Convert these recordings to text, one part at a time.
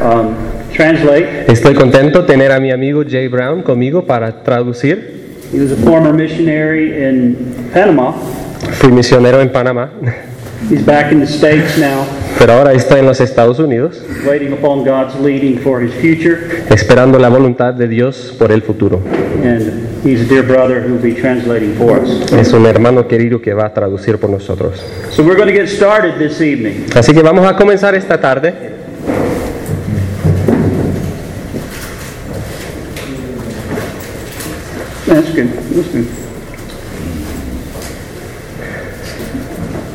um, translate. Estoy contento tener a mi amigo Jay Brown conmigo para traducir. He was a former missionary in Panama. Fui misionero en Panamá, He's back in the States now, pero ahora estoy en los Estados Unidos waiting upon God's leading for his future. esperando la voluntad de Dios por el futuro. And he's a dear brother who will be translating for us. Es un hermano querido que va a traducir por nosotros. So we're going to get started this evening. Así que vamos a comenzar esta tarde. That's good.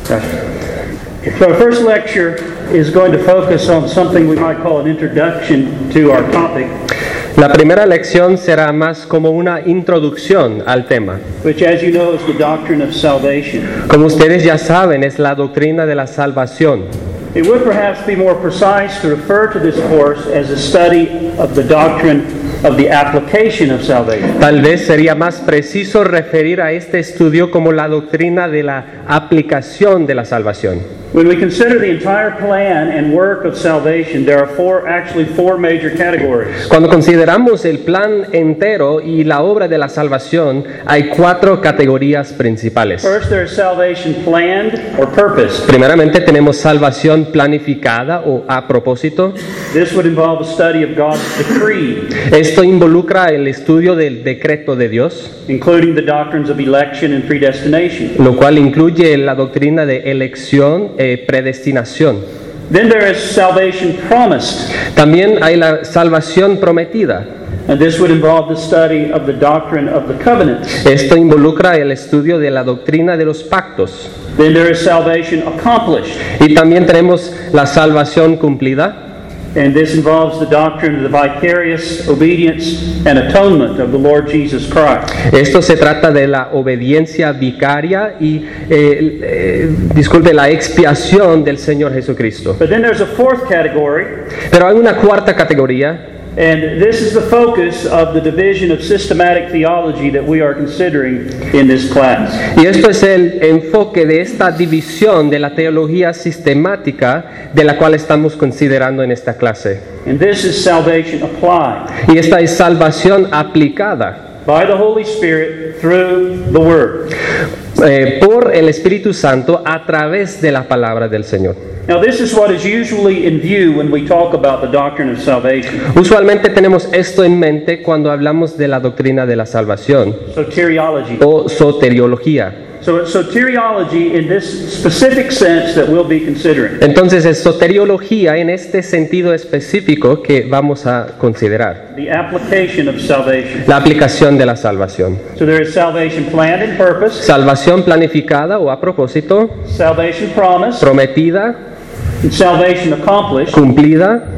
That's good. So our first lecture is going to focus on something we might call an introduction to our topic, La primera lección será más como una introducción al tema. which, as you know, is the doctrine of salvation. Como ustedes ya saben, es la doctrina de la salvación. It would perhaps be more precise to refer to this course as a study of the doctrine Tal vez sería más preciso referir a este estudio como la doctrina de la aplicación de la salvación. When we consider the entire plan and work of salvation, there are four, actually four major categories. Cuando consideramos el plan entero y la obra de la salvación, hay cuatro categorías principales. First, there is salvation planned or purposed. Primeramente tenemos salvación planificada o a propósito. This would involve a study of God's decree, Esto involucra el estudio del decreto de Dios, including the doctrines of election and predestination. lo cual incluye la doctrina de elección e predestinación. Then there is salvation promised, También hay la salvación prometida. and this would involve the study of the doctrine of the covenant. Esto involucra el estudio de la doctrina de los pactos. Then there is salvation accomplished, Y también tenemos la salvación cumplida. And this involves the doctrine of the vicarious obedience and atonement of the Lord Jesus Christ. Esto se trata de la obediencia vicaria y, eh, eh, disculpe, la expiación del Señor Jesucristo. But then there's a fourth category, Pero hay una cuarta categoría and this is the focus of the division of systematic theology that we are considering in this class. y esto es el enfoque de esta división de la teología sistemática de la cual estamos considerando en esta clase. And this is salvation applied Y esta es salvación aplicada by the Holy Spirit through the Word. eh, por el Espíritu Santo a través de la palabra del Señor. Now, this is what is usually in view when we talk about the doctrine of salvation. Usualmente tenemos esto en mente cuando hablamos de la doctrina de la salvación Soteriology. o soteriología. So, it's soteriology in this specific sense that we'll be considering. Entonces es soteriología en este sentido específico que vamos a considerar, The application of salvation. la aplicación de la salvación. So there is salvation planned and purpose, Salvación planificada o a propósito, salvation promised, prometida, and salvation accomplished. cumplida.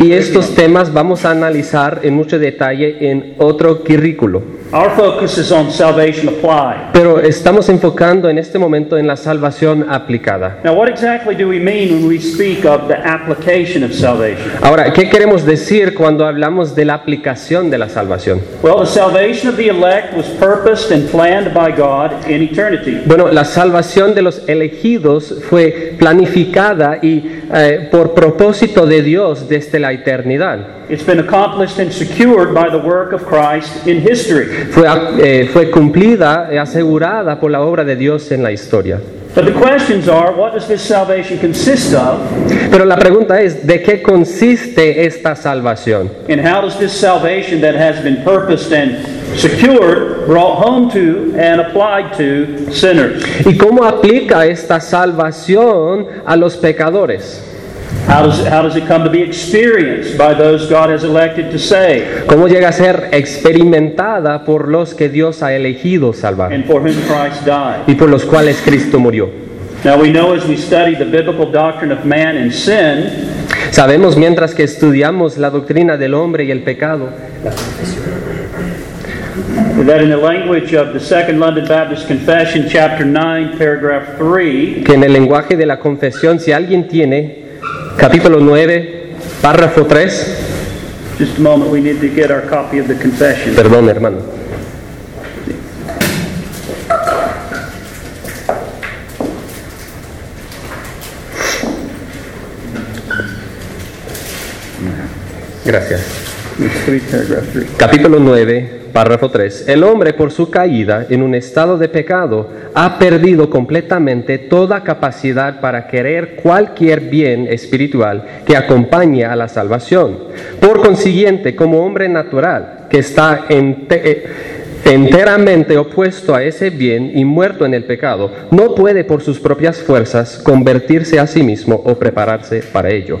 Y estos temas vamos a analizar en mucho detalle en otro currículo. Our focus is on salvation applied. Pero estamos enfocando en este momento en la salvación aplicada. Now, what exactly do we mean when we speak of the application of salvation? Ahora, ¿qué queremos decir cuando hablamos de la aplicación de la salvación? Well, the salvation of the elect was purposed and planned by God in eternity. Bueno, la salvación de los elegidos fue planificada y eh, por propósito de Dios desde la eternidad. It's been accomplished and secured by the work of Christ in history. Fue, eh, fue cumplida y asegurada por la obra de Dios en la historia. But the questions are what does this salvation consist of? Pero la pregunta es, ¿de qué consiste esta salvación? And how does this salvation that has been purposed and secured brought home to and applied to sinners? ¿Y cómo aplica esta salvación a los pecadores? How does, how does it come to be experienced by those God has elected to save ¿Cómo llega a ser experimentada por los que Dios ha elegido salvar and for whom Christ died? y por los cuales Cristo murió? Now we know as we study the biblical doctrine of man and sin Sabemos mientras que estudiamos la doctrina del hombre y el pecado that in the language of the Second London Baptist Confession, chapter 9, paragraph 3, que en el lenguaje de la confesión, si alguien tiene capítulo 9, párrafo 3. Just a moment, we need to get our copy of the confession. Perdón, hermano. Gracias. Capítulo 9, párrafo 3. El hombre por su caída en un estado de pecado ha perdido completamente toda capacidad para querer cualquier bien espiritual que acompañe a la salvación. Por consiguiente, como hombre natural que está eh, enteramente opuesto a ese bien y muerto en el pecado, no puede por sus propias fuerzas convertirse a sí mismo o prepararse para ello.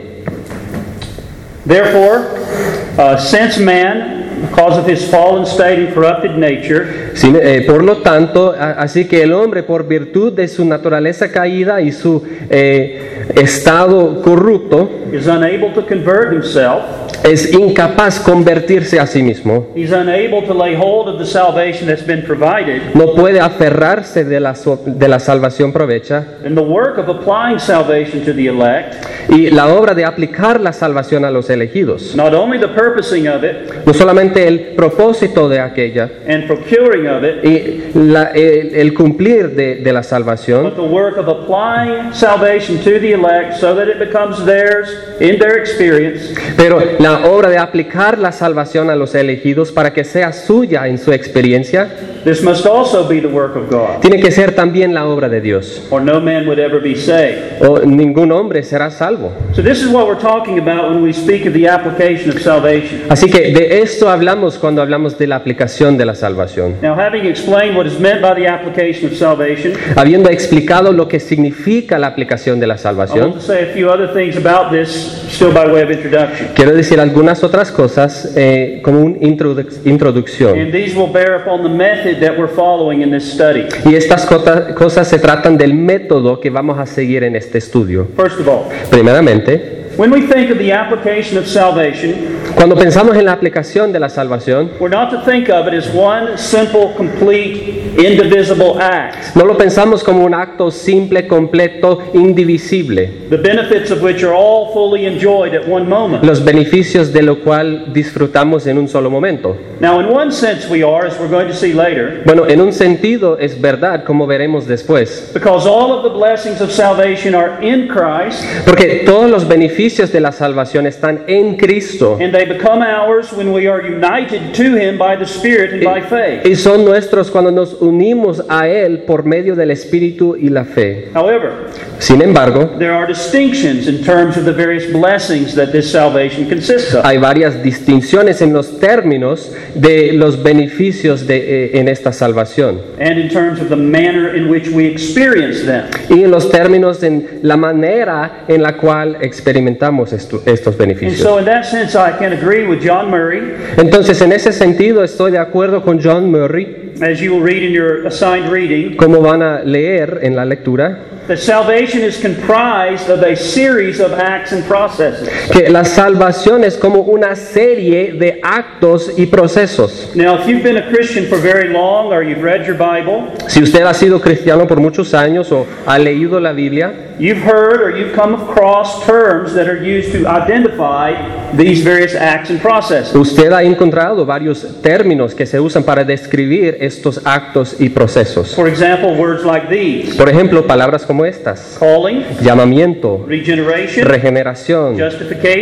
Uh, since man, because of his fallen state and corrupted nature, Sin- eh, por lo tanto, a- así que el hombre, por virtud de su naturaleza caída y su eh, estado corrupto, is unable to convert himself, es incapaz convertirse a sí mismo. he's unable to lay hold of the salvation that's been provided, No puede aferrarse de la, de la salvación provecha and the work of applying salvation to the elect, y la obra de aplicar la salvación a los elegidos. not only the purposing of it No solamente el propósito de aquella and procuring of it, y la- el, el cumplir de, de la salvación, but the work of applying salvation to the elect so that it becomes theirs in their experience pero la obra de aplicar la salvación a los elegidos para que sea suya en su experiencia, This must also be the work of God, tiene que ser también la obra de Dios. or no man would ever be saved. O ningún hombre será salvo. So, this is what we're talking about when we speak of the application of salvation. Así que de esto hablamos cuando hablamos de la aplicación de la salvación. Now, having explained what is meant by the application of salvation, Habiendo explicado lo que significa la aplicación de la I want salvación, to say a few other things about this, still by way of introduction. quiero decir algunas otras cosas eh, como una introducción. And these will bear upon the method that we're following in this study. Y estas cosas se tratan del método que vamos a seguir en este estudio. First of all, Primeramente, when we think of the application of salvation, cuando pensamos en la aplicación de la salvación, we're not to think of it as one simple, complete, indivisible act, no lo pensamos como un acto simple, completo, indivisible, the benefits of which are all fully enjoyed at one moment. los beneficios de lo cual disfrutamos en un solo momento. Now, in one sense, we are, as we're going to see later, Bueno, en un sentido es verdad, como veremos después, because all of the blessings of salvation are in Christ, porque todos los beneficios de la salvación están en Cristo and they become ours when we are united to Him by the Spirit and by faith. y son nuestros cuando nos unimos a Él por medio del Espíritu y la fe. However, Sin embargo, there are distinctions in terms of the various blessings that this salvation consists of. hay varias distinciones en los términos de los beneficios de, eh, en esta salvación and in terms of the manner in which we experience them. y en los términos en la manera en la cual experimentamos estu- estos And beneficios. so, in that sense, I can agree with John Murray, Entonces, en ese sentido, estoy de acuerdo con John Murray, as you will read in your assigned reading, como van a leer en la lectura, that salvation is comprised of a series of acts and processes. que la salvación es como una serie de actos y procesos. Now, if you've been a Christian for very long or you've read your Bible, Si usted ha sido cristiano por muchos años o ha leído la Biblia, you've heard or you've come across terms that are used to identify these various acts and processes. usted ha encontrado varios términos que se usan para describir estos actos y procesos. For example, words like these Por ejemplo, palabras como estas. calling, Llamamiento, regeneración,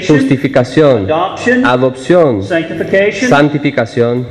justificación, adoption, adopción, santificación,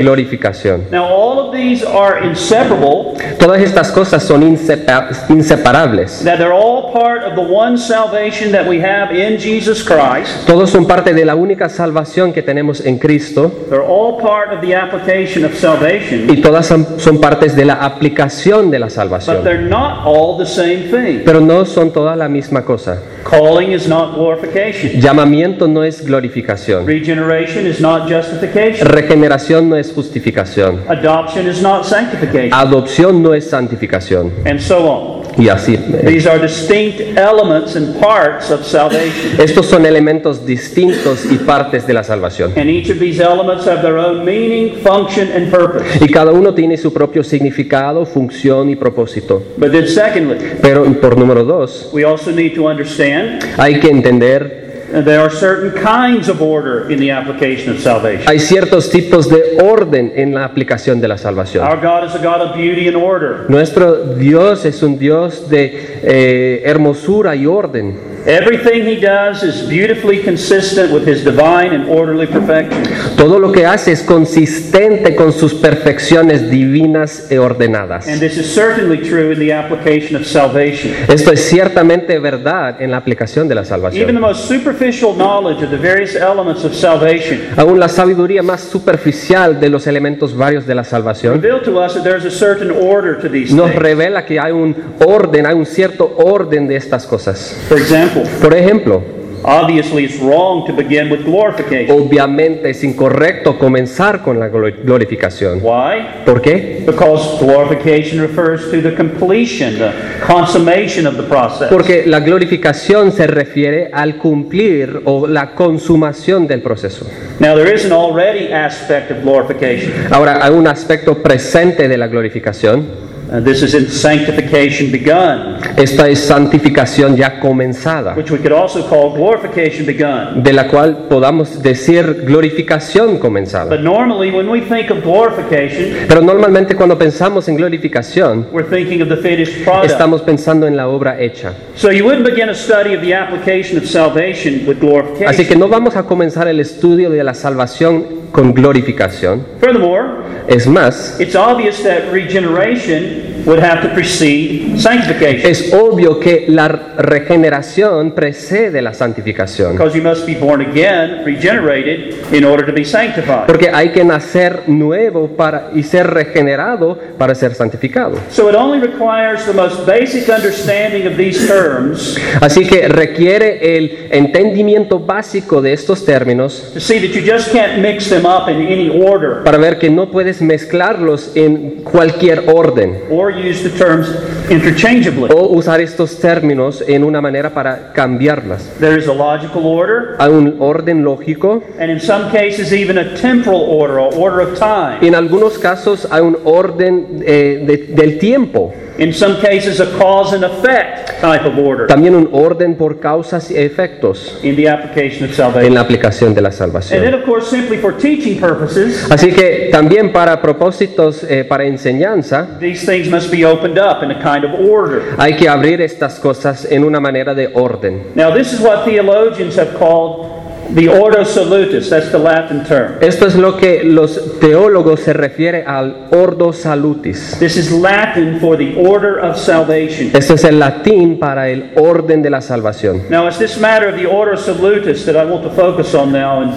glorificación. Now, all of these are inseparable, Todas estas cosas son insepa- inseparables. that they're all part of the one salvation that we have in Jesus Christ. Todos son parte de la única salvación que tenemos en Cristo They're all part of the application of salvation, y todas son, partes de la aplicación de la but salvación. they're not all the same thing. Pero no son todas la misma cosa. Calling is not glorification. Llamamiento no es glorificación. Regeneration is not justification. Regeneración no es justificación. Adoption is not sanctification. Adopción no es santificación. And so on. Y así. These are distinct elements and parts of salvation. Estos son elementos distintos y partes de la salvación. And each of these elements have their own meaning, function, and purpose. Y cada uno tiene su propio significado, función y propósito. But then, secondly, Pero por número dos, we also need to understand hay que entender, there are certain kinds of order in the application of salvation. hay ciertos tipos de orden en la aplicación de la salvación. Our God is a God of beauty and order. Nuestro Dios es un Dios de eh, hermosura y orden. Everything he does is beautifully consistent with his divine and orderly perfections. Todo lo que hace es consistente con sus perfecciones divinas e ordenadas. And this is certainly true in the application of salvation. Esto es ciertamente verdad en la aplicación de la Even the salvación. most superficial knowledge of the various elements of salvation Aún la sabiduría más superficial de los elementos varios de la salvación reveal to us that there's a certain order to these nos things. revela que hay un orden, hay un cierto orden de estas cosas. For example, Por ejemplo, obviously it's wrong to begin with glorification. obviamente es incorrecto comenzar con la glo- glorificación. Why? ¿Por qué? Because glorification refers to the completion, the consummation of the process. Porque la glorificación se refiere al cumplir o la consumación del proceso. Now, there is an already aspect of glorification. Ahora, hay un aspecto presente de la glorificación. Uh, this is in sanctification begun, Esta es santificación ya comenzada, which we could also call glorification begun. de la cual podamos decir glorificación comenzada. But normally, when we think of glorification, Pero normalmente cuando pensamos en glorificación, we're thinking of the finished product. estamos pensando en la obra hecha. So you wouldn't begin a study of the application of salvation with Así glorification. que no vamos a comenzar el estudio de la salvación con glorificación. Furthermore, Es más, it's obvious that regeneration would have to precede sanctification. es obvio que la regeneración precede la santificación. Because you must be born again, regenerated, in order to be sanctified. Porque hay que nacer nuevo para, y ser regenerado para ser santificado. So it only requires the most basic understanding of these terms Así que requiere el entendimiento básico de estos términos to see that you just can't mix them up in any order para ver que no puedes mezclarlos en cualquier orden or use the terms interchangeably. o usar estos términos en una manera para cambiarlas. There is a logical order, Hay un orden lógico and in some cases, even a temporal order, or order of time. En algunos casos hay un orden eh, de- del tiempo, In some cases, a cause and effect type of order también un orden por causas y efectos in the application of en salvation. la aplicación de la And then, salvación. of course, simply for teaching purposes, Así que también para propósitos, eh, para enseñanza, these things must be opened up in a kind of order. hay que abrir estas cosas en una manera de orden. Now, this is what theologians have called the ordo salutis. That's the Latin term. Esto es lo que los teólogos se refiere al ordo salutis. This is Latin for the order of salvation. Este es el latín para el orden de la salvación. Now, it's this matter of the ordo salutis that I want to focus on now and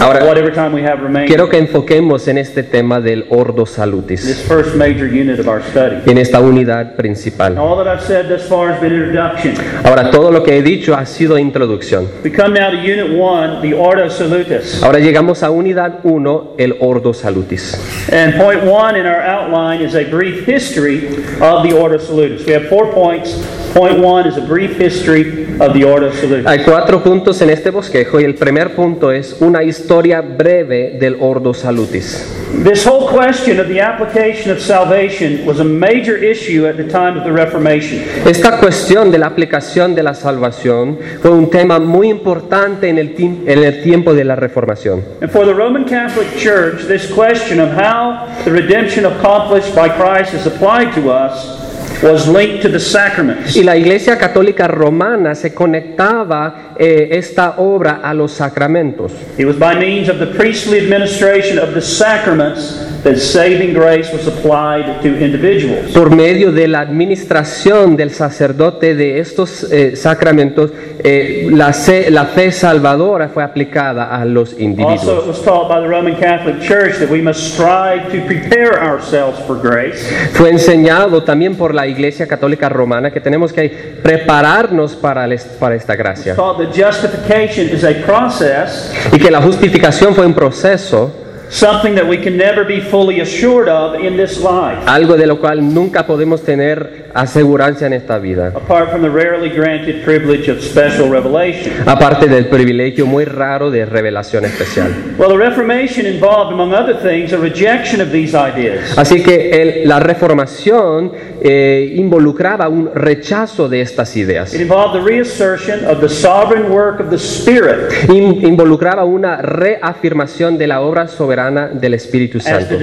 Ahora- whatever time we have remaining. Quiero que enfoquemos en este tema del ordo salutis, This first major unit of our study. en esta unidad principal. All that I've said thus far has been introduction. Ahora, todo lo que he dicho ha sido introducción. We come now to Unit 1, the ordo salutis. Ahora llegamos a unidad 1, el ordo salutis. And point 1 in our outline is a brief history of the ordo salutis. We have four points. Point 1 is a brief history of the ordo salutis. Hay cuatro puntos en este bosquejo y el primer punto es una historia breve del ordo salutis. This whole question of the application of salvation was a major issue at the time of the Reformation. Esta cuestión de la aplicación de la salvación fue un tema muy importante en el, en el tiempo de la reformación. And for the Roman Catholic Church, this question of how the redemption accomplished by Christ is applied to us was linked to the sacraments. Y la Iglesia Católica Romana se conectaba eh, esta obra a los sacramentos. It was by means of the priestly administration of the sacraments that saving grace was applied to individuals. Por medio de la administración del sacerdote de estos eh, sacramentos, eh, la, fe salvadora fue aplicada a los Also, it individuos. was taught by the Roman Catholic Church that we must strive to prepare ourselves for grace. Fue enseñado también por la Iglesia Católica Romana que tenemos que prepararnos para, el- para esta gracia. Taught that justification is a process, y que la justificación fue un proceso, something that we can never be fully assured of in this life, algo de lo cual nunca podemos tener asegurancia en esta vida, apart from the rarely granted privilege of special revelation. aparte del privilegio muy raro de revelación especial. Well, the Reformation involved, among other things, a rejection of these ideas. Así que el- la reformación eh, involucraba un rechazo de estas ideas. It involved the reassertion of the sovereign work of the Spirit In- involucraba una reafirmación de la obra soberana del Espíritu Santo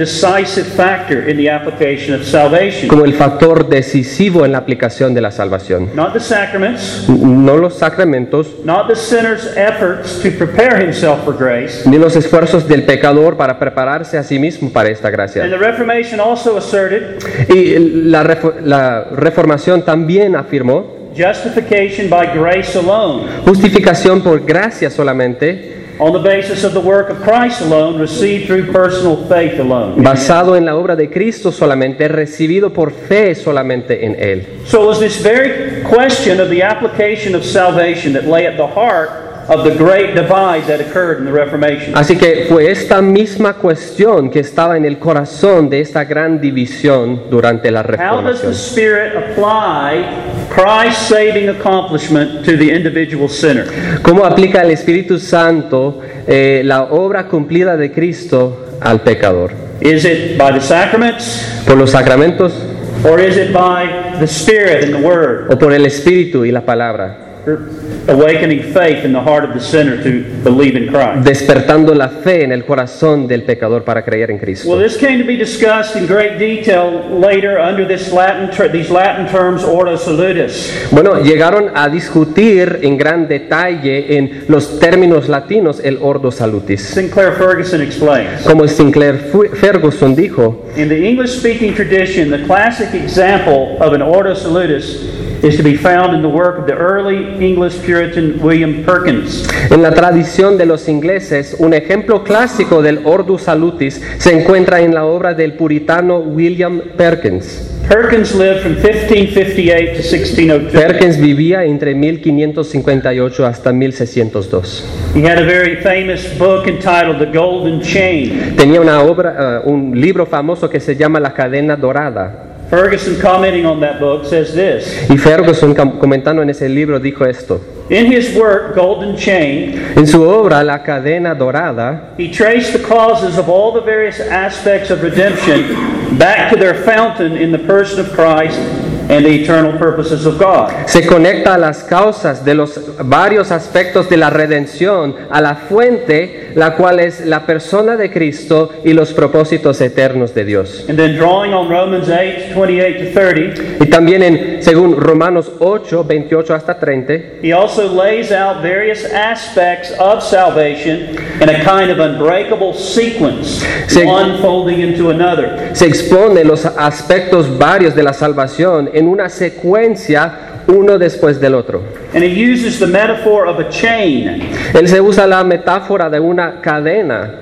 como el factor decisivo decisivo en la aplicación de la salvación. Not the sacraments, No los sacramentos, not the sinner's efforts to prepare himself for grace. ni los esfuerzos del pecador para prepararse a sí mismo para esta And gracia. the Reformation also asserted Y la, la reformación también afirmó justification by grace alone, justificación por gracia solamente, on the basis of the work of Christ alone, received through personal faith alone. basado en la obra de Cristo solamente, recibido por fe solamente en Él. So it was this very question of the application of salvation that lay at the heart of the great divide that occurred in the Reformation. Así que fue esta misma cuestión que estaba en el corazón de esta gran división durante la How does the reformación. Spirit apply Christ's saving accomplishment to the individual sinner? ¿Cómo aplica el Espíritu Santo eh, la obra cumplida de Cristo al pecador? Is it by the sacraments, ¿Por los sacramentos or is it by the Spirit and the Word, o por el Espíritu y la palabra? Awakening faith in the heart of the sinner to believe in Christ? Despertando la fe en el corazón del pecador para creer en Well, Cristo. this came to be discussed in great detail later under this Latin ter- these Latin terms ordo salutis. Bueno, llegaron a discutir en gran detalle en los términos latinos el ordo salutis. Sinclair Ferguson explains. Como Sinclair Ferguson dijo, In the English speaking tradition, the classic example of an ordo salutis is to be found in the work of the early English Puritan William Perkins. En la tradición de los ingleses, un ejemplo clásico del Ordo Salutis se encuentra en la obra del puritano William Perkins. Perkins lived from 1558 to 1602. Perkins vivía entre 1558 hasta 1602. He had a very famous book entitled The Golden Chain. Tenía una obra, eh, un libro famoso que se llama La cadena dorada. Ferguson, commenting on that book, says this Y Ferguson comentando en ese libro dijo esto. In his work, Golden Chain, En su obra La cadena dorada, he traced the causes of all the various aspects of redemption back to their fountain in the person of Christ and the eternal purposes of God. se conecta a las causas de los varios aspectos de la redención, a la fuente, la cual es la persona de Cristo y los propósitos eternos de Dios. And then drawing on Romans 8, 28 to 30, Y también en, según Romanos 8, 28 hasta 30, he also lays out various aspects of salvation in a kind of unbreakable sequence, Sí. one folding into another. se expone los aspectos varios de la salvación en una secuencia uno después del otro. And he uses the metaphor of a chain Él se usa la metáfora de una cadena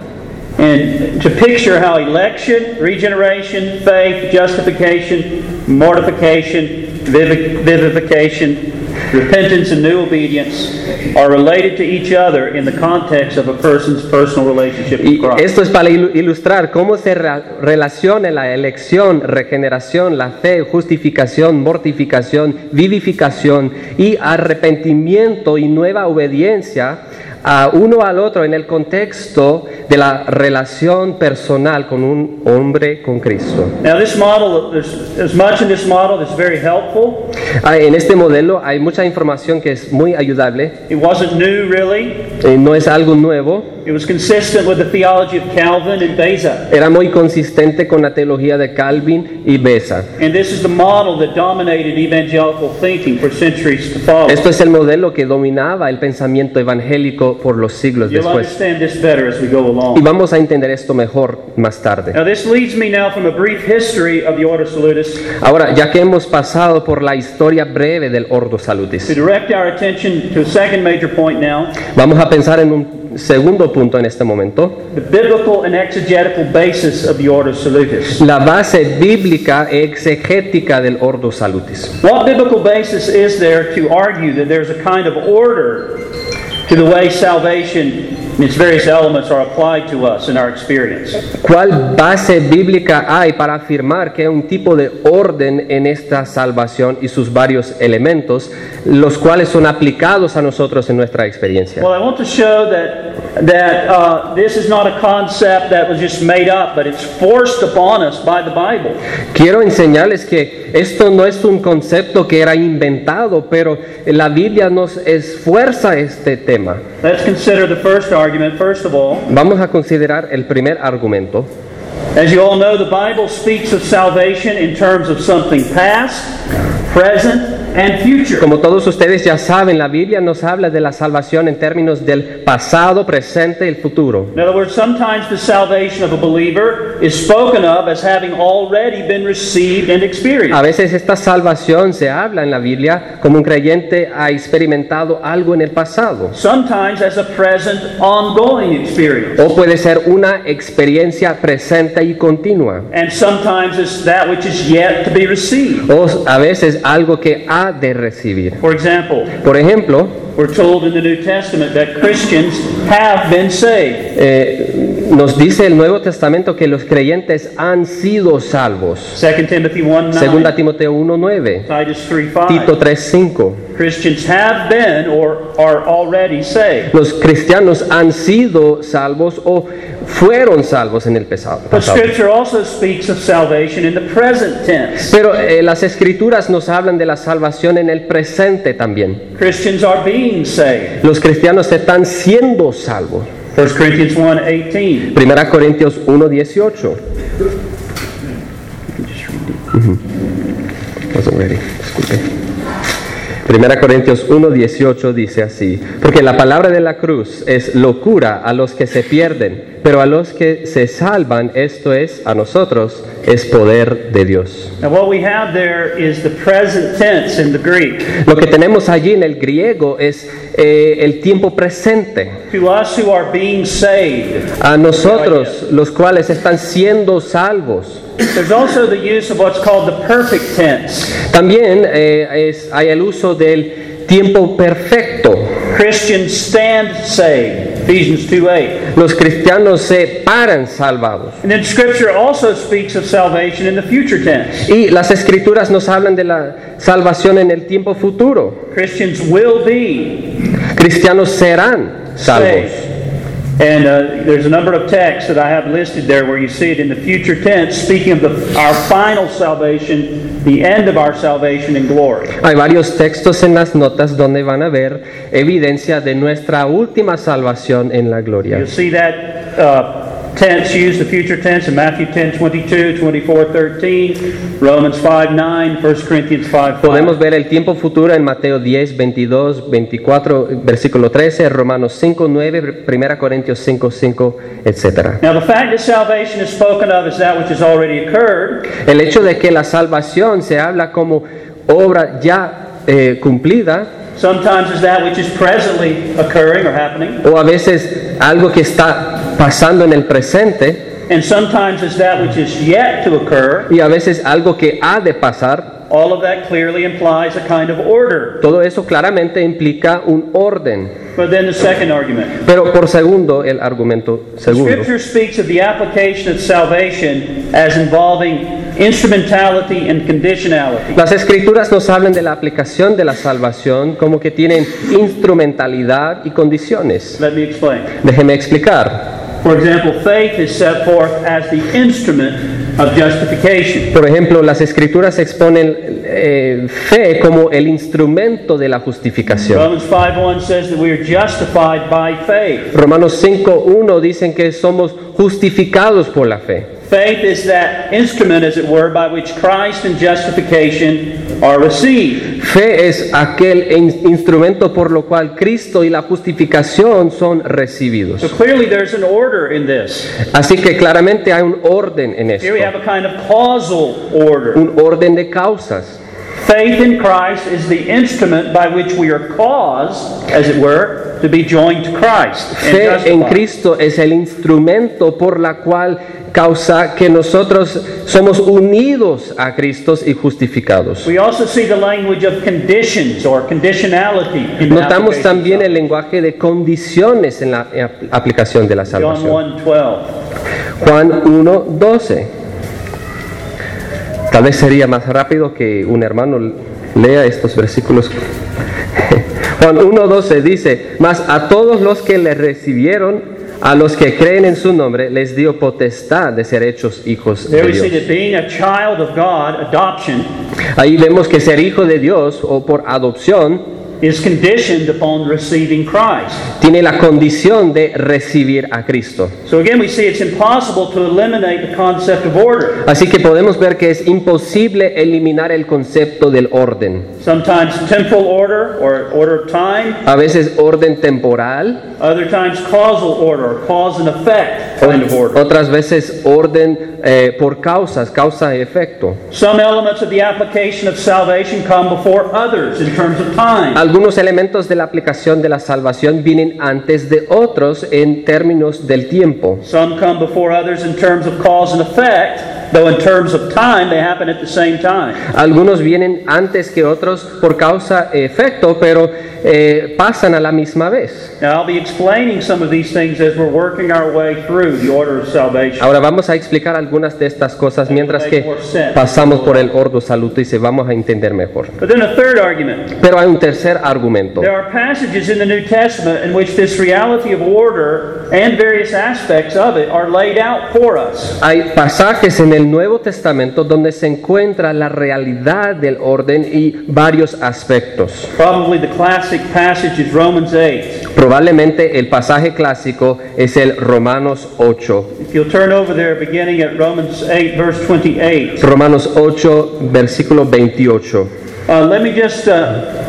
and to picture how election, regeneration, faith, justification, mortification, vivi- vivification, repentance, and new obedience are related to each other in the context of a person's personal relationship with Y Christ. esto es para ilu- ilustrar cómo se re- relaciona la elección, regeneración, la fe, justificación, mortificación, vivificación y arrepentimiento y nueva obediencia a uno al otro en el contexto de la relación personal con un hombre con Cristo. Now, this model, there's, there's much in this model that's very helpful. Ah, En este modelo hay mucha información que es muy ayudable, It wasn't new, really. eh, no es algo nuevo, It was consistent with the theology of Calvin and Beza. era muy consistente con la teología de Calvin y Beza. And this is the model that dominated evangelical thinking for centuries to follow. Esto es el modelo que dominaba el pensamiento evangélico por los siglos después. Y vamos a entender esto mejor más tarde. Now, this leads me now from a brief history of the Ordo Salutis Ahora, ya que hemos pasado por la historia breve del Ordo Salutis, to direct our attention to a second major point now vamos a pensar en un segundo punto en este momento, la base bíblica e exegética del Ordo Salutis. to the way salvation its various elements are applied to us in our experience? ¿Cuál base bíblica hay para afirmar que hay un tipo de orden en esta salvación y sus varios elementos, los cuales son aplicados a nosotros en nuestra experiencia? Well, I want to show that that uh, this is not a concept that was just made up, but it's forced upon us by the Bible. Quiero enseñarles que esto no es un concepto que era inventado, pero la Biblia nos esfuerza este tema. Let's consider the first argument. First of all, Vamos a considerar el primer argumento. As you all know, the Bible speaks of salvation in terms of something past, present. Como todos ustedes ya saben, la Biblia nos habla de la salvación en términos del pasado, presente y el futuro. In other words, sometimes the salvation of a believer is spoken of as having already been received and A experienced. veces esta salvación se habla en la Biblia como un creyente ha experimentado algo en el pasado. Sometimes as a present, ongoing experience. O puede ser una experiencia presente y continua. And sometimes it's that which is yet to be received. O a veces algo que ha de recibir. For example, Por ejemplo, we're told in the New Testament that Christians have been saved. eh, nos dice el Nuevo Testamento que los creyentes han sido salvos. 2 Timothy 1 Segunda 9, Timoteo 1.9, Titus 3 5. Tito 3.5. Christians have been or are already saved. Los cristianos han sido salvos o fueron salvos en el pasado. But pasado. Scripture also speaks of salvation in the present tense. Pero eh, las escrituras nos hablan de la salvación en el presente también. Christians are being saved. Los cristianos están siendo salvos. 1 Corinthians 1 18. Primera Corintios 1.18. Ujú. Wasn't ready. Disculpe. Primera Corintios 1.18 dice así, porque la palabra de la cruz es locura a los que se pierden, pero a los que se salvan, esto es, a nosotros, es poder de Dios. Now, what we have there is the present tense in the Greek. Lo que tenemos allí en el griego es eh, el tiempo presente. To us who are being saved, A nosotros, los cuales están siendo salvos. There's also the use of what's called the perfect tense. También eh, es- hay el uso del tiempo perfecto. Christians stand saved. Ephesians 2 8. Los cristianos se paran salvados. And then Scripture also speaks of salvation in the future tense. Y las escrituras nos hablan de la salvación en el tiempo futuro. Christians will be Cristianos serán salvos. saved. And uh, there's a number of texts that I have listed there where you see it in the future tense, speaking of the, our final salvation, the end of our salvation in glory. Hay varios textos en las notas donde van a ver evidencia de nuestra última salvación en la gloria. You'll see that uh, tense used, the future tense, in Matthew 10 22, 24 13, Romans 5 9, 1 Corinthians 5 Podemos 5. ver el tiempo futuro en Mateo 10, 22, 24, versículo 13, Romanos 5, 9, 1 Corintios 5, 5, etc. Now, the fact that salvation is spoken of as that which has already occurred El hecho de que la salvación se habla como obra ya eh, cumplida sometimes is that which is presently occurring or happening, o a veces algo que está pasando en el presente and sometimes is that which is yet to occur. y a veces algo que ha de pasar, All of that clearly implies a kind of order. todo eso claramente implica un orden. But then the second argument. Pero por segundo, el argumento segundo. Scripture speaks of the application of salvation as involving instrumentality and conditionality. Las escrituras nos hablan de la aplicación de la salvación como que tienen instrumentalidad y condiciones. Let me explain. Déjeme explicar. For example, faith is set forth as the instrument of justification. Por ejemplo, las escrituras exponen eh, fe como el instrumento de la justificación. Romans 5:1 says that we are justified by faith. Romanos 5.1 dicen que somos justificados por la fe. Faith is that instrument, as it were, by which Christ and justification are received. Fe es aquel in- instrumento por lo cual Cristo y la justificación son recibidos. So clearly there's an order in this. Así que claramente hay un orden en esto. Here we have a kind of causal order. un orden de causas. Faith in Christ is the instrument by which we are caused, as it were, to be joined to Christ. Fe en. Cristo es el instrumento por la cual causa que nosotros somos unidos a Cristo y justificados. We also see the language of conditions or conditionality in Notamos también el lenguaje de condiciones en la aplicación de la salvación. 1:12. Juan 1:12. Tal vez sería más rápido que un hermano lea estos versículos. Juan 1:12 dice, mas a todos los que le recibieron, a los que creen en su nombre, les dio potestad de ser hechos hijos de Dios. Ahí vemos que ser hijo de Dios o por adopción is conditioned upon receiving Christ. tiene la condición de recibir a Cristo. So again, we see it's impossible to eliminate the concept of order. Así que podemos ver que es imposible eliminar el concepto del orden. Sometimes temporal order or order of time, A veces orden temporal, other times causal order or cause and effect kind of order. otras veces orden eh, por causas, causa y efecto. Some elements of the application of salvation come before others in terms of time. Algunos elementos de la aplicación de la salvación vienen antes de otros en términos del tiempo. Some come before others in terms of cause and effect, though in terms of time they happen at the same time. Algunos vienen antes que otros por causa efecto, pero eh, pasan a la misma vez. Now, I'll be explaining some of these things as we're working our way through the order of salvation. Ahora vamos a explicar algunas de estas cosas mientras que pasamos por el ordo se vamos a entender mejor. But then a third argument. Pero hay un tercer argumento. There are passages in the New Testament in which this reality of order and various aspects of it are laid out for us. Hay pasajes en el Nuevo Testamento donde se encuentra la realidad del orden y varios aspectos. Probably the classic passage is Romans 8. Probablemente el pasaje clásico es el Romanos 8. If you'll turn over there beginning at Romans 8, verse 28. Romanos 8, versículo 28. Uh, let me just uh,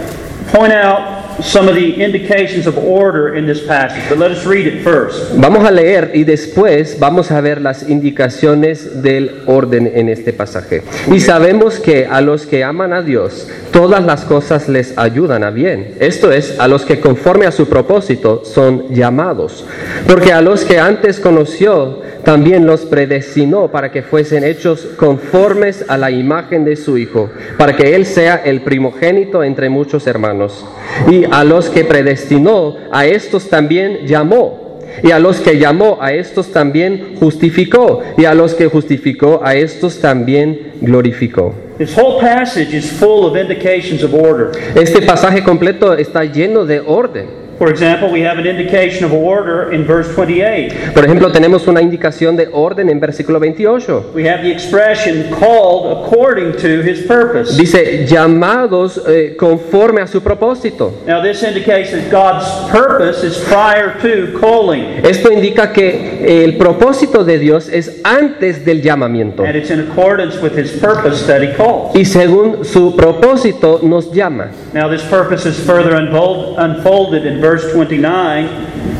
point out some of the indications of order in this passage, but let us read it first. Vamos a leer y después vamos a ver las indicaciones del orden en este pasaje. Y sabemos que a los que aman a Dios, todas las cosas les ayudan a bien. Esto es, a los que conforme a su propósito son llamados. Porque a los que antes conoció, también los predestinó para que fuesen hechos conformes a la imagen de su Hijo, para que Él sea el primogénito entre muchos hermanos. Y a los que predestinó, a estos también llamó. Y a los que llamó, a estos también justificó. Y a los que justificó, a estos también glorificó. This whole passage is full of indications of order. Este pasaje completo está lleno de orden. For example, we have an indication of order in verse 28. Por ejemplo, tenemos una indicación de orden en versículo 28. We have the expression called according to his purpose. Dice, llamados eh, conforme a su propósito. Now, this indicates that God's purpose is prior to calling, Esto indica que el propósito de Dios es antes del llamamiento. and it's in accordance with his purpose that he calls. Y según su propósito nos llama. Now, this purpose is further unfold, unfolded in verse 29,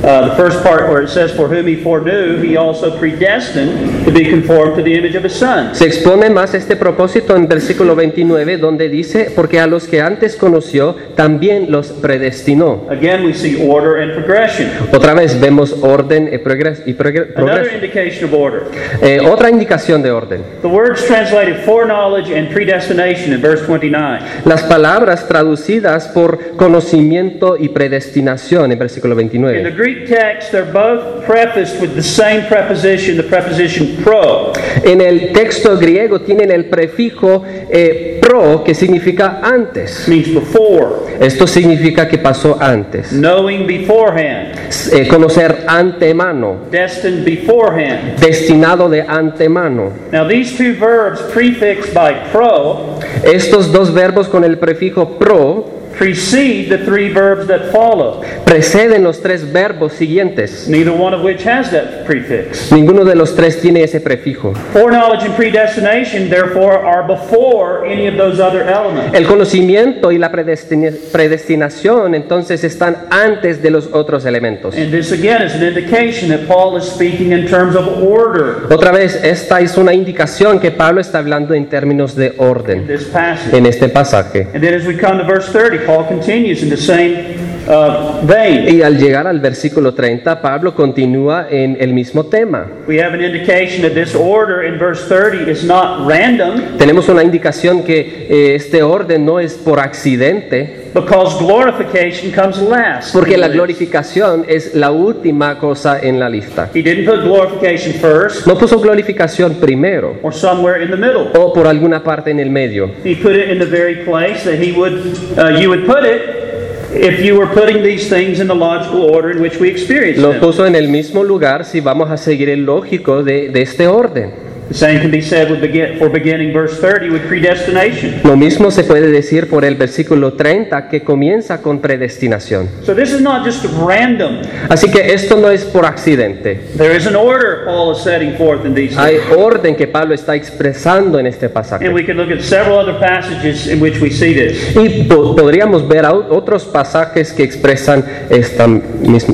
uh, the first part where it says, For whom he foreknew, he also predestined to be conformed to the image of his Son. Se expone más este propósito en versículo 29 donde dice, porque a los que antes conoció, también los predestinó. Again, we see order and progression. Otra vez vemos orden y progres- y progre- Another progreso. indication of order. Eh, otra indicación de orden. The words translated foreknowledge and predestination in verse 29. Las palabras traducidas por conocimiento y predestinación en versículo In the 29. Greek text, they're both prefaced with the same preposition, the preposition pro. En el texto griego tienen el prefijo eh, pro que significa antes. means before, Esto significa que pasó antes. knowing beforehand, Eh, conocer antemano, destined beforehand. destinado de antemano. Now, these two verbs prefixed by pro Estos dos verbos con el prefijo pro precede the three verbs that follow, preceden los tres verbos siguientes. neither one of which has that prefix. Ninguno de los tres tiene ese prefijo. Foreknowledge and predestination, therefore, are before any of those other elements. El conocimiento y la predestina- predestinación entonces están antes de los otros elementos. And this again is an indication that Paul is speaking in terms of order Otra vez, esta es una indicación que Pablo está hablando en términos de in orden this passage. en este pasaje. And then as we come to verse 30, Paul continues in the same uh, vein. Y al llegar al versículo 30, Pablo continúa en el mismo tema. We have an indication that this order in verse 30 is not random Tenemos una indicación que eh, este orden no es por accidente, because glorification comes last. porque la glorificación es la última cosa en la lista. He didn't put glorification first No puso glorificación primero or somewhere in the middle. o por alguna parte en el medio. He put it in the very place that he would, uh, you would put it if you were putting these things in the logical order in which we experience Lo them. puso en el mismo lugar si vamos a seguir el lógico de, de este orden. The same can be said with begin, for beginning verse 30 with predestination. Lo mismo se puede decir por el versículo 30 que comienza con predestinación. So this is not just random. Así que esto no es por accidente. There is an order Paul is setting forth in these Hay orden que Pablo está expresando en este pasaje. And we can look at several other passages in which we see this. Y po- podríamos ver otros pasajes que expresan esta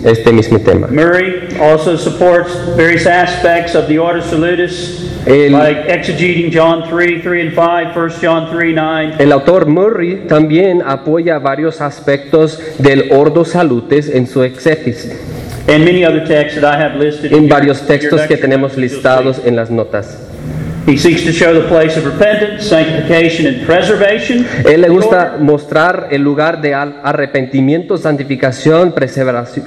este mismo tema. Murray also supports various aspects of the order salutis, El- like exegeting John 3, 3 and 5, 1 John 3, 9. El autor Murray también apoya varios aspectos del Ordo Salutes en su exégesis, And many other texts that I have listed en varios textos que tenemos listados en las notas. He seeks to show the place of repentance, sanctification, and preservation. Él le gusta mostrar el lugar de arrepentimiento, santificación, preservación.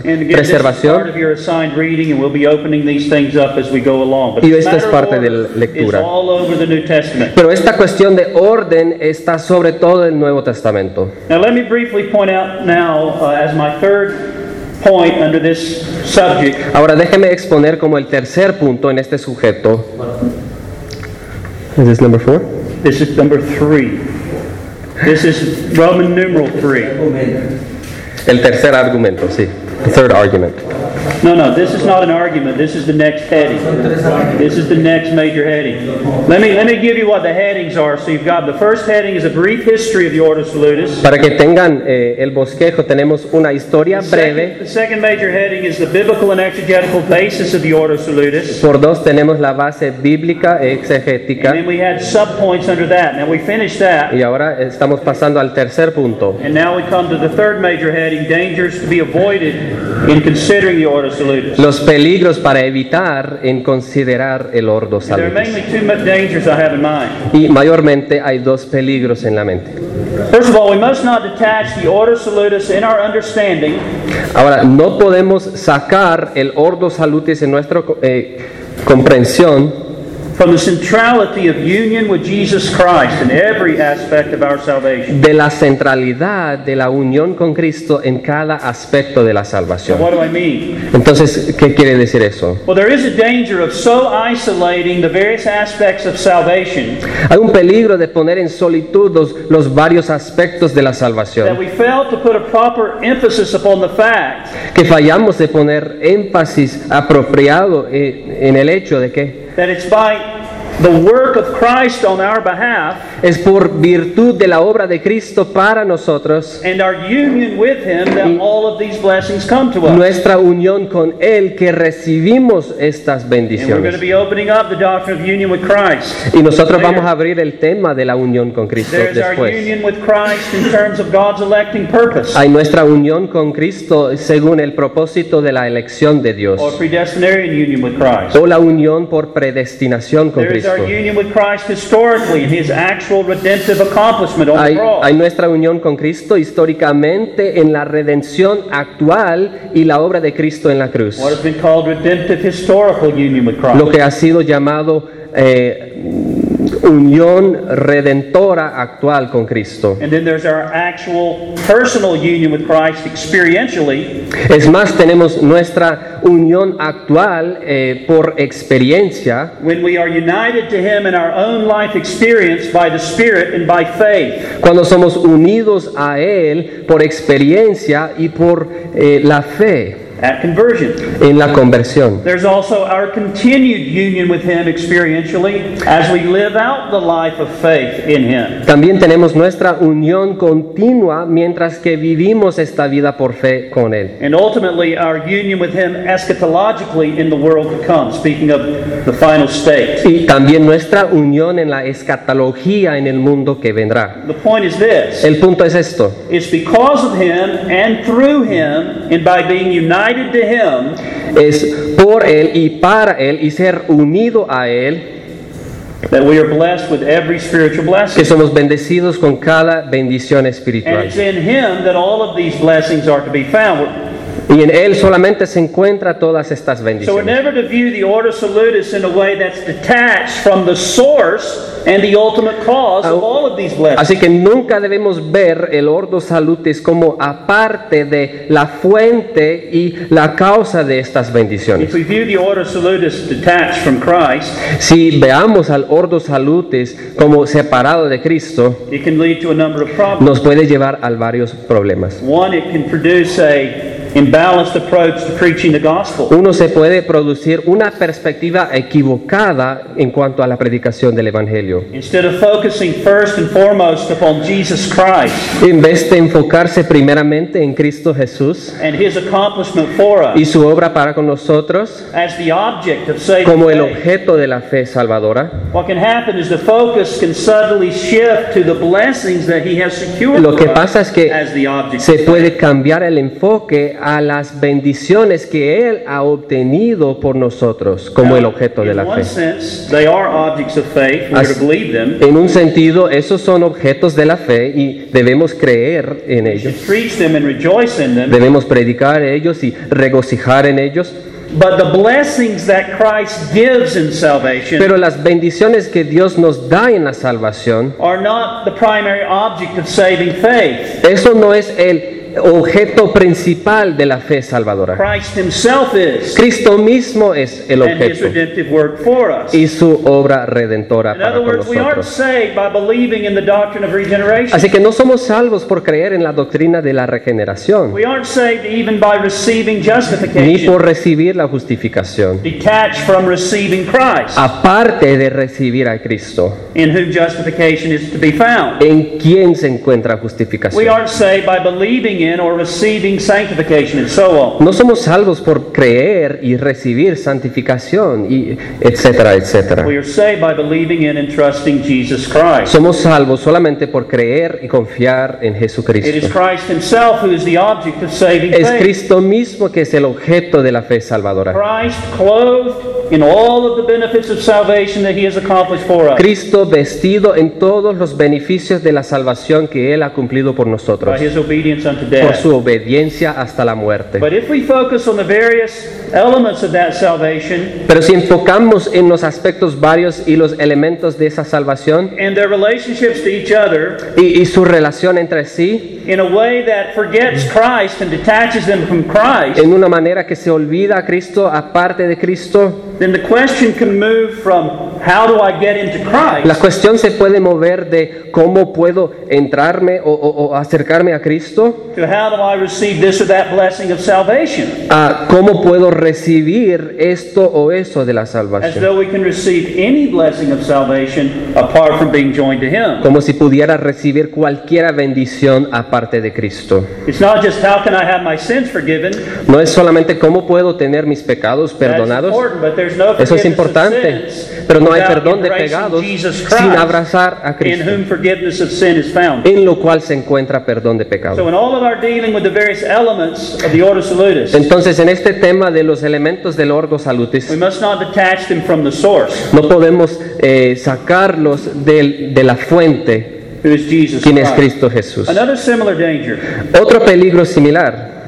But Y esto es parte de la lectura. Pero esta cuestión de orden está sobre todo en el Nuevo Testamento. Now, let me briefly point out now, uh, as my third point under this subject, Ahora déjeme exponer como el tercer punto en este sujeto. Is this number four? this is number three. This is Roman numeral three. El tercer argumento, sí. The third argument. No, no, this is not an argument. This is the next heading. This is the next major heading. Let me let me give you what the headings are. So you've got the first heading is a brief history of the Ordo Salutis. Para que tengan eh, el bosquejo, tenemos una historia breve. the second major heading is the biblical and exegetical basis of the Ordo Salutis. Por dos tenemos la base bíblica e And then we had subpoints under that. Now we finished that. Y ahora estamos pasando al tercer punto. And now we come to the third major heading, dangers to be avoided in considering the Ordo. Los peligros para evitar en considerar el ordo salutis. Y mayormente hay dos peligros en la mente. First of all, we must not detach the Ordo Salutis in our understanding Ahora, no podemos sacar el ordo salutis en nuestra eh, comprensión from the centrality of union with Jesus Christ in every aspect of our salvation. de la centralidad de la unión con Cristo en cada aspecto de la So salvación. what do I mean? Entonces, ¿qué quiere decir eso? Well, there is a danger of so isolating the various aspects of salvation Hay un peligro de poner en solitud los, los varios aspectos de la that salvación, we fail to put a proper emphasis upon the fact que fallamos de poner énfasis apropiado eh, en el hecho de que that it's by the work of Christ on our behalf es por virtud de la obra de Cristo para nosotros, and our union with Him that all of these blessings come to us. nuestra unión con Él, que recibimos estas And we're going to bendiciones. be opening up the doctrine of union with Christ. Y nosotros vamos a abrir el tema de la unión con Cristo There's our después. union with Christ in terms of God's electing purpose Hay nuestra unión con Cristo según el propósito de la elección de Dios. or predestinarian union with Christ. O la unión por predestinación con There is Cristo. our union with Christ historically in His actual redemptive accomplishment on the Hay, nuestra unión con Cristo históricamente en la redención actual y la obra de Cristo en la cruz. What has been called redemptive historical union with Lo que ha sido llamado eh, unión redentora actual con Cristo. And then there's our actual personal union with Christ experientially Es más, tenemos nuestra unión actual eh, por experiencia when we are united to Him in our own life experience by the Spirit and by faith. cuando somos unidos a Él por experiencia y por eh, la fe At conversion. en la conversión. There's also our continued union with Him experientially as we live out the life of faith in Him. También tenemos nuestra unión continua mientras que vivimos esta vida por fe con Él. And ultimately, our union with Him eschatologically in the world to come, speaking of the final state. Y también nuestra unión en la escatología en el mundo que vendrá. The point is this El punto es esto. it's because of Him and through Him, and by being united to Him, Es por Él y para Él y ser unido a Él that we are blessed with every spiritual que blessing. somos bendecidos con cada bendición And espiritual. it's in Him that all of these blessings are to be found. Y en Él solamente se encuentra todas estas So bendiciones. never to view the ordo salutis in a way that's detached from the source and the ultimate cause of all of these blessings. Así que nunca debemos ver el ordo salutis como aparte de la fuente y la causa de estas If bendiciones. we view the ordo salutis detached from Christ, Si veamos al ordo salutis como separado de Cristo, it can lead to a number of problems. nos puede llevar a varios problemas. One, it can produce a imbalanced approach to preaching the gospel. Uno se puede producir una perspectiva equivocada en cuanto a la predicación del Evangelio. Instead of focusing first and foremost upon Jesus Christ En vez de enfocarse primeramente en Cristo Jesús and his accomplishment for y su obra para con nosotros as the object of saving como el objeto de la fe salvadora, what can happen is the focus can suddenly shift to the blessings that he has secured Lo que pasa es que se puede cambiar el enfoque a las bendiciones que Él ha obtenido por nosotros como el objeto de In la fe. sense, they are objects of faith. We're As- to believe them. En un sentido, esos son objetos de la fe y debemos creer en ellos. Debemos predicar ellos y regocijar en ellos. But the blessings that Christ gives in salvation Pero las bendiciones que Dios nos da en la salvación, are not the primary object of saving faith. eso no es el objeto principal de la fe salvadora. Cristo mismo es el objeto y su obra redentora para con nosotros. Así que no somos salvos por creer en la doctrina de la regeneración, ni por recibir la justificación, aparte de recibir a Cristo, en quien se encuentra justificación. In or receiving sanctification and so on. No somos salvos por creer y recibir santificación, y etcétera, etcétera. We are saved by believing in and trusting Jesus Christ. Somos salvos solamente por creer y confiar en It is Jesucristo. Christ Himself who is the object of saving Es faith. Cristo mismo que es el objeto de la fe salvadora. Christ clothed in all of the benefits of salvation that He has accomplished for us Cristo vestido en todos los beneficios de la salvación que Él ha cumplido por nosotros, by His obedience unto por su obediencia hasta la muerte. But if we focus on the various elements of that salvation Pero si enfocamos en los aspectos varios y los elementos de esa salvación and their relationships to each other y, y su relación entre sí, in a way that forgets Christ and detaches them from Christ, en una manera que se olvida a Cristo aparte de Cristo, then the question can move from how do I get into la cuestión se puede mover de cómo puedo entrarme o, o- o acercarme a Cristo to how do I receive this or that blessing of salvation. a cómo puedo recibir esto o eso de la As salvación. though we can receive any blessing of salvation apart from being joined to Him. Como si pudiera recibir cualquier bendición aparte de Cristo. It's not just how can I have my sins forgiven. No es solamente cómo puedo tener mis pecados perdonados, Eso es importante, pero no hay perdón de pecados sin abrazar a Cristo, en lo cual se encuentra perdón de So pecados. in all of our dealing with the various elements of the ordo salutis, Entonces, en este tema de los elementos del ordo salutis, we must not detach them from the source, no podemos eh, sacarlos del- de la fuente, who is Jesus quien es. Cristo Jesús. Another similar danger Otro peligro similar,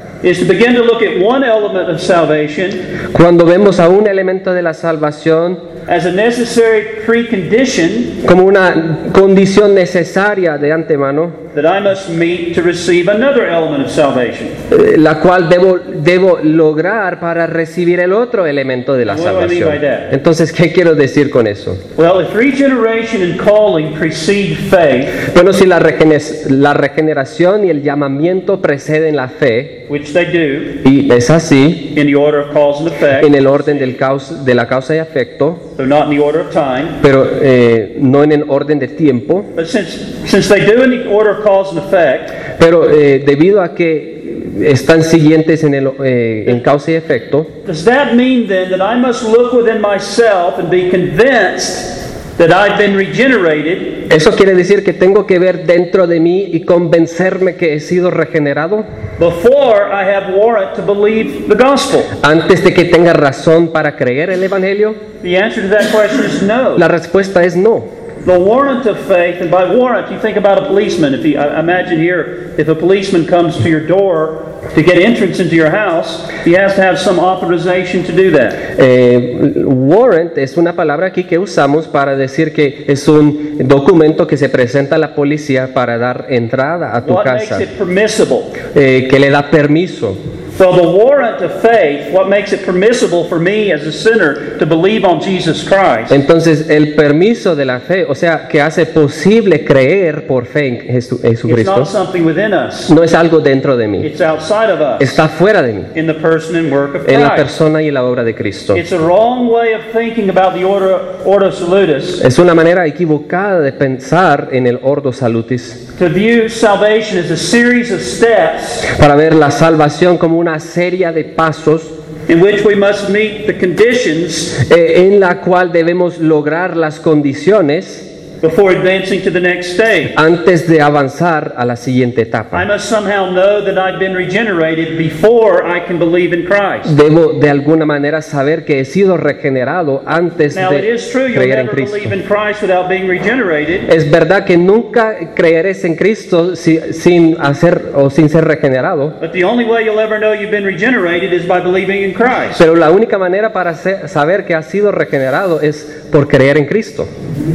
cuando vemos a un elemento de la salvación as a necessary precondition como una condición necesaria de antemano, that I must meet to receive another element of salvation. eh, la cual debo, debo lograr para recibir el otro elemento de la What do I mean salvación. by that? Entonces, ¿qué quiero decir con eso? Well, if regeneration and calling precede faith, Bueno, si la, regene- la regeneración y el llamamiento preceden la fe, which they do y es así, in the order of cause and effect, en el orden del de la causa y efecto, so not in the order of time, pero eh, no en el orden de tiempo, but since since they do in the order of cause and effect, pero eh, debido a que están siguientes en, el, eh, en causa y efecto, does that mean then that I must look within myself and be convinced that I've been regenerated eso quiere decir que tengo que ver dentro de mí y convencerme que he sido regenerado before I have warrant to believe the gospel? antes de que tenga razón para creer el Evangelio. The answer to that question is no. La respuesta es no. The warrant of faith, and by warrant, you think about a policeman. If he, I imagine here, if a policeman comes to your door to get entrance into your house, he has to have some authorization to do that. Eh, warrant es una palabra aquí que usamos para decir que es un documento que se presenta a la policía para dar entrada a tu What makes casa, it permissible? eh, que le da permiso. So the warrant of faith, what makes it permissible for me as a sinner to believe on Jesus Christ, Entonces, el permiso de la fe, o sea, que hace posible creer por fe en Jesucristo, not something within us. no es algo dentro de mí, It's outside of us. Está fuera de mí, in the person and work of en la persona y la obra de Cristo. It's a wrong way of thinking about the order, ordo salutis. Es una manera equivocada de pensar en el ordo salutis, to view salvation as a series of steps para ver la salvación como una serie de pasos in which we must meet the conditions eh, en la cual debemos lograr las condiciones before advancing to the next stage. antes de avanzar a la siguiente I etapa. must somehow know that I've been regenerated before I can believe in Christ. Debo de alguna manera saber que he sido regenerado antes Now, it de is true you'll creer en never Cristo. believe in Christ without being regenerated. Es verdad que nunca creerás en Cristo si- sin hacer o sin ser regenerado, But the only way you'll ever know you've been regenerated is by believing in Christ. pero la única manera para saber que has sido regenerado es por creer en Cristo.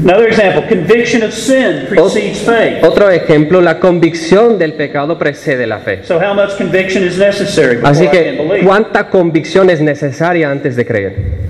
Another example conviction of sin precedes faith. Otro ejemplo, la convicción del pecado precede la fe. So, how much conviction is necessary before Así que, believe? ¿cuánta convicción es necesaria antes de creer?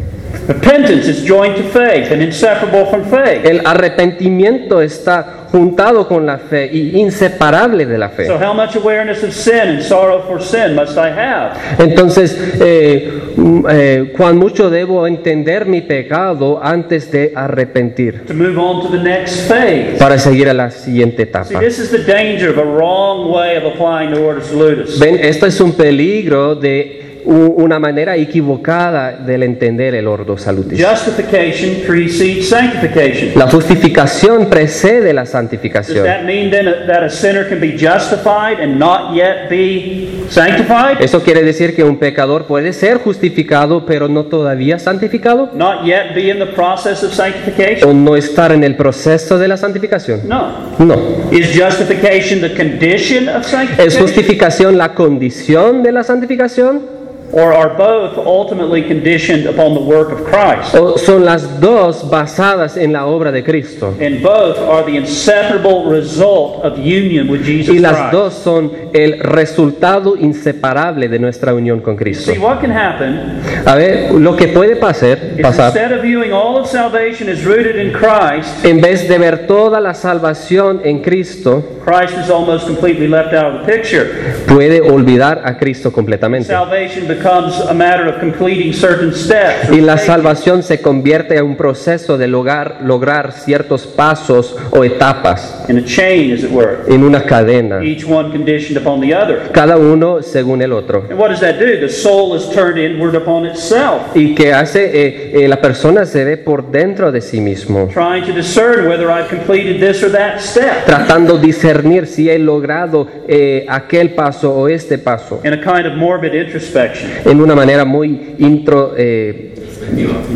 Repentance is joined to faith and inseparable from faith. El arrepentimiento está juntado con la fe y inseparable de la fe. So, how much awareness of sin and sorrow for sin must I have? Entonces, eh, mm, eh, cuán mucho debo entender mi pecado antes de arrepentir To move on to the next phase. para seguir a la siguiente See, etapa. this is the danger of a wrong way of applying the order salutis. Ven, esto es un peligro de una manera equivocada del entender el ordo salutis. Justification precedes sanctification. La justificación precede la Does santificación. that mean then that a sinner can be justified and not yet be sanctified? Eso quiere decir que un pecador puede ser justificado, pero no todavía santificado, Not yet be in the process of sanctification? o no estar en el proceso de la santificación. No. No. Is justification the condition of ¿Es sanctification? justificación la condición de la santificación? Or are both ultimately conditioned upon the work of Christ? ¿O son las dos basadas en la obra de Cristo? And both are the inseparable result of union with Jesus Y las Christ. dos son el resultado inseparable de nuestra unión con Cristo. See, what can happen A ver, lo que puede pasar, pasar instead of viewing all of salvation as rooted in Christ, en vez de ver toda la salvación en Cristo, Christ is almost completely left out of the picture. puede olvidar a Cristo completamente. Salvation becomes a matter of completing certain steps. or Y la salvación se convierte en un proceso de lograr, lograr ciertos pasos o etapas in a chain, as it were, en una cadena, each one conditioned upon the other. cada uno según el otro. And what does that do? The soul is turned inward upon itself, Y que hace, eh, eh, la persona se ve por dentro de sí mismo, trying to discern whether I've completed this or that step tratando de discernir si he logrado eh, aquel paso o este paso, in a kind of morbid introspection. En una manera muy intro, eh,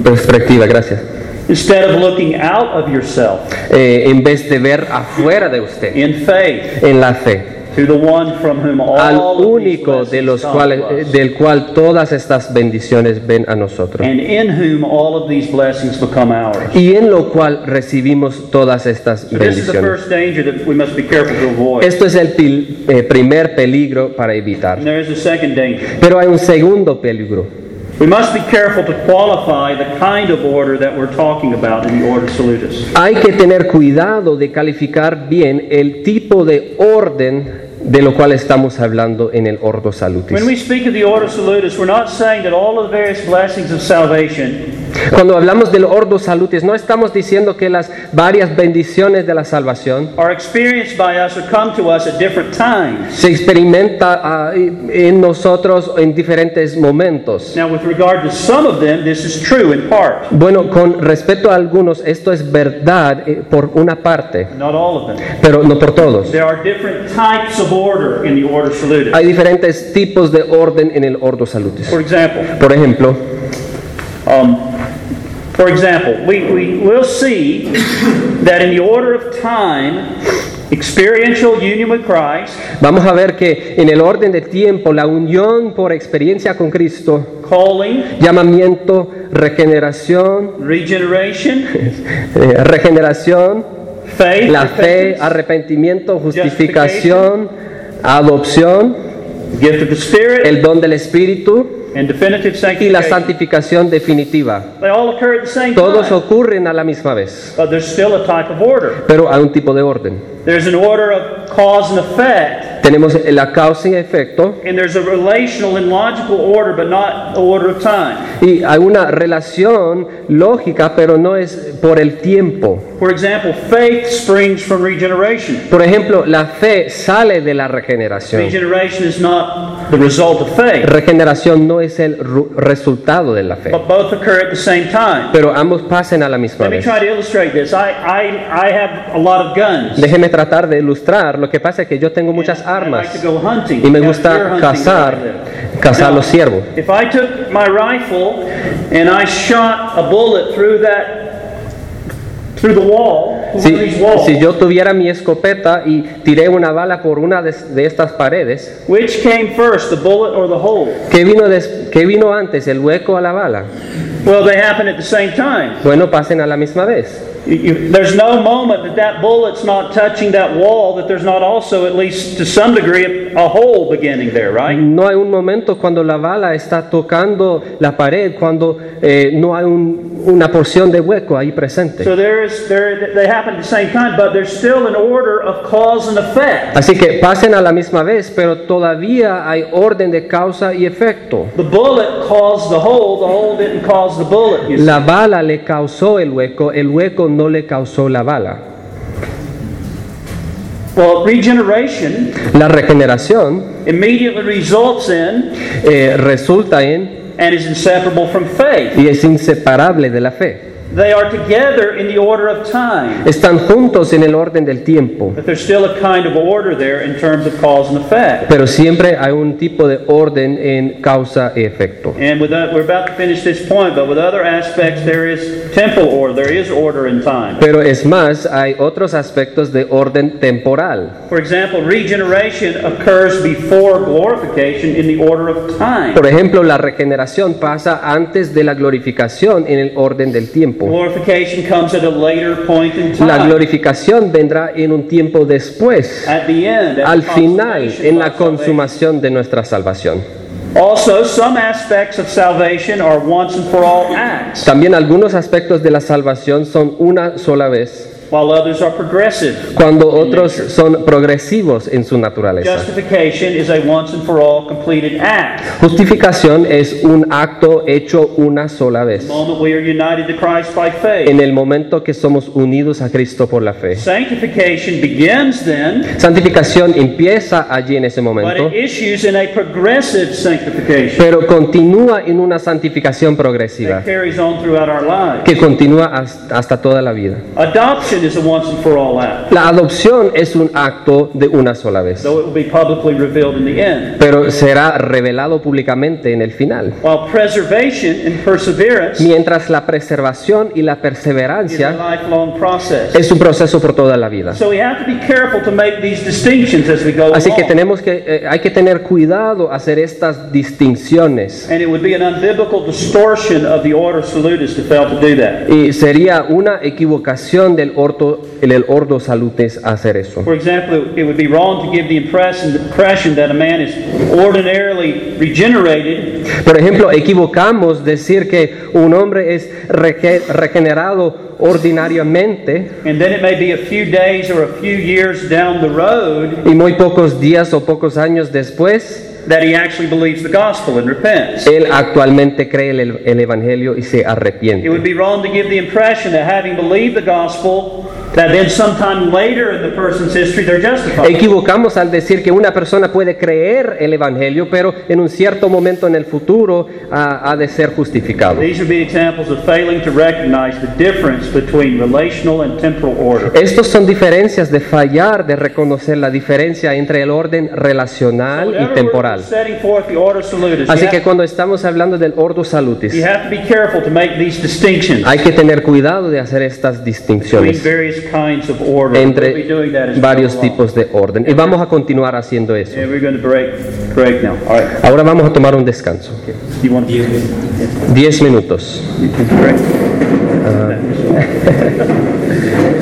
perspectiva, gracias. Instead of looking out of yourself Eh, en vez de ver afuera de usted, in faith en la fe, to the one from whom all al of these único de blessings los cuales, del cual todas estas bendiciones ven a nosotros. and in whom all of these blessings become ours. Y en lo cual recibimos todas estas bendiciones. first danger that we must be careful to avoid. Esto es el eh, primer peligro para evitar. Pero hay un segundo peligro. We must be careful to qualify the kind of order that we're talking about in the order salutis. Hay que tener cuidado de calificar bien el tipo de orden de lo cual estamos hablando en el Ordo Salutis. When we speak of the order salutis, we're not saying that all of the various blessings of salvation Cuando hablamos del Ordo Salutis, no estamos diciendo que las varias bendiciones de la salvación se experimenta ah, en nosotros en diferentes momentos. Now, with regard to some of them, this is true in part, Bueno, con respecto a algunos, esto es verdad eh, por una parte, not all of them. pero no por todos. There are different types of order in the order salutis. Hay diferentes tipos de orden en el Ordo Salutis. For example, Por ejemplo, um, For example, we, we will see that in the order of time, experiential union with Christ, Vamos a ver que en el orden de tiempo, la unión por experiencia con Cristo, calling, llamamiento, regeneración, regeneration, eh, regeneración, faith, la fe, arrepentimiento, justificación, adopción, gift of the Spirit, el don del Espíritu y la sanctification. santificación definitiva. They all occur at the same Todos time, ocurren a la misma vez, but there's still a type of order. pero hay un tipo de orden. There's an order of cause and effect, Tenemos la causa y efecto and there's a relational and logical order, but not the order of time. y hay una relación lógica, pero no es por el tiempo. For example, faith springs from regeneration. Por ejemplo, la fe sale de la regeneración. Regeneración no es el resultado de la fe, but both occur at the same time. pero ambos pasan a la misma Let me vez. try to illustrate this. I, I, I have a lot of guns. Déjeme tratar de ilustrar. Lo que pasa es que yo tengo muchas armas like to go hunting. y me gusta cazar, cazar Now, los ciervos. If I took my rifle and I shot a bullet through that, through the wall, Si, these walls, si yo tuviera mi escopeta y tiré una bala por una de, de estas paredes, which came first, the bullet or the hole? ¿qué vino, des- qué vino antes, el hueco o la bala? Well, they happen at the same time. Bueno, pasen a la misma vez. You- there's no moment that that bullet's not touching that wall that there's not also, at least to some degree, a hole beginning there, right? No hay un momento cuando la bala está tocando la pared, cuando eh, no hay un- una porción de hueco ahí presente. So there is, there, they happen at the same time, but there's still an order of cause and effect. Así que pasen a la misma vez, pero todavía hay orden de causa y efecto. The bullet caused the hole, the hole didn't cause the bullet. La bala le causó el hueco, el hueco no le causó la bala. Well, regeneration La regeneración immediately results in eh, resulta en and is inseparable from faith. y es inseparable de la fe. They are together in the order of time, Están juntos en el orden del tiempo, but there's still a kind of order there in terms of cause and effect. pero siempre hay un tipo de orden en causa y efecto. And with that, we're about to finish this point, but with other aspects, there is temporal order, there is order in time. Pero es más, hay otros aspectos de orden temporal. For example, regeneration occurs before glorification in the order of time. Por ejemplo, la regeneración pasa antes de la glorificación en el orden del tiempo. La glorificación vendrá en un tiempo después, al final, en la consumación de nuestra salvación. Also, some aspects of salvation are once and for all acts, También algunos aspectos de la salvación son una sola vez, while others are progressive. cuando otros son progresivos en su naturaleza. Justification is a once and for all completed act. Justificación es un acto hecho una sola vez, The moment we are united to Christ by faith. en el momento que somos unidos a Cristo por la fe. Sanctification begins then, Santificación empieza allí en ese but momento, it issues in a progressive sanctification pero continúa en una santificación that progresiva carries on throughout our lives. que continúa hasta hasta toda la vida. Adoption is a once and for all act, La adopción es un acto de una sola vez, though it will be publicly revealed in the end. pero será revelado públicamente en el final. While preservation and perseverance Mientras la preservación y la is a perseverancia lifelong process. es un proceso por toda la vida. So we have to be careful to make these distinctions as we go Así que along. tenemos que eh, hay que tener cuidado hacer estas distinciones And it would be an unbiblical distortion of the salutis to fail to do that. y sería una equivocación del ordo el ordo salutis hacer eso. For example, it would be wrong to give the impression, the impression that a man is ordinarily regenerated Por ejemplo, equivocamos decir que un hombre es rege- regenerado ordinariamente and then it may be a few days or a few years down the road y muy pocos días o pocos años después that he actually believes the gospel and repents. él actualmente cree el, el evangelio y se It would be wrong to give the impression that having believed the gospel that then sometime later in the person's history they're justified. Equivocamos al decir que una persona puede creer el Evangelio, pero en un cierto momento en el futuro ha de ser justificado. These would be examples of failing to recognize the difference between relational and temporal order. Estos son diferencias de fallar, de reconocer la diferencia entre el orden relacional y temporal. Así que cuando estamos hablando del ordo salutis, you have to be careful to make these distinctions hay que tener cuidado de hacer estas distinciones entre varios tipos de orden. Y vamos a continuar haciendo eso. And we're going to break break now. All right. Ahora vamos a tomar un descanso. You want to Diez minutos. break?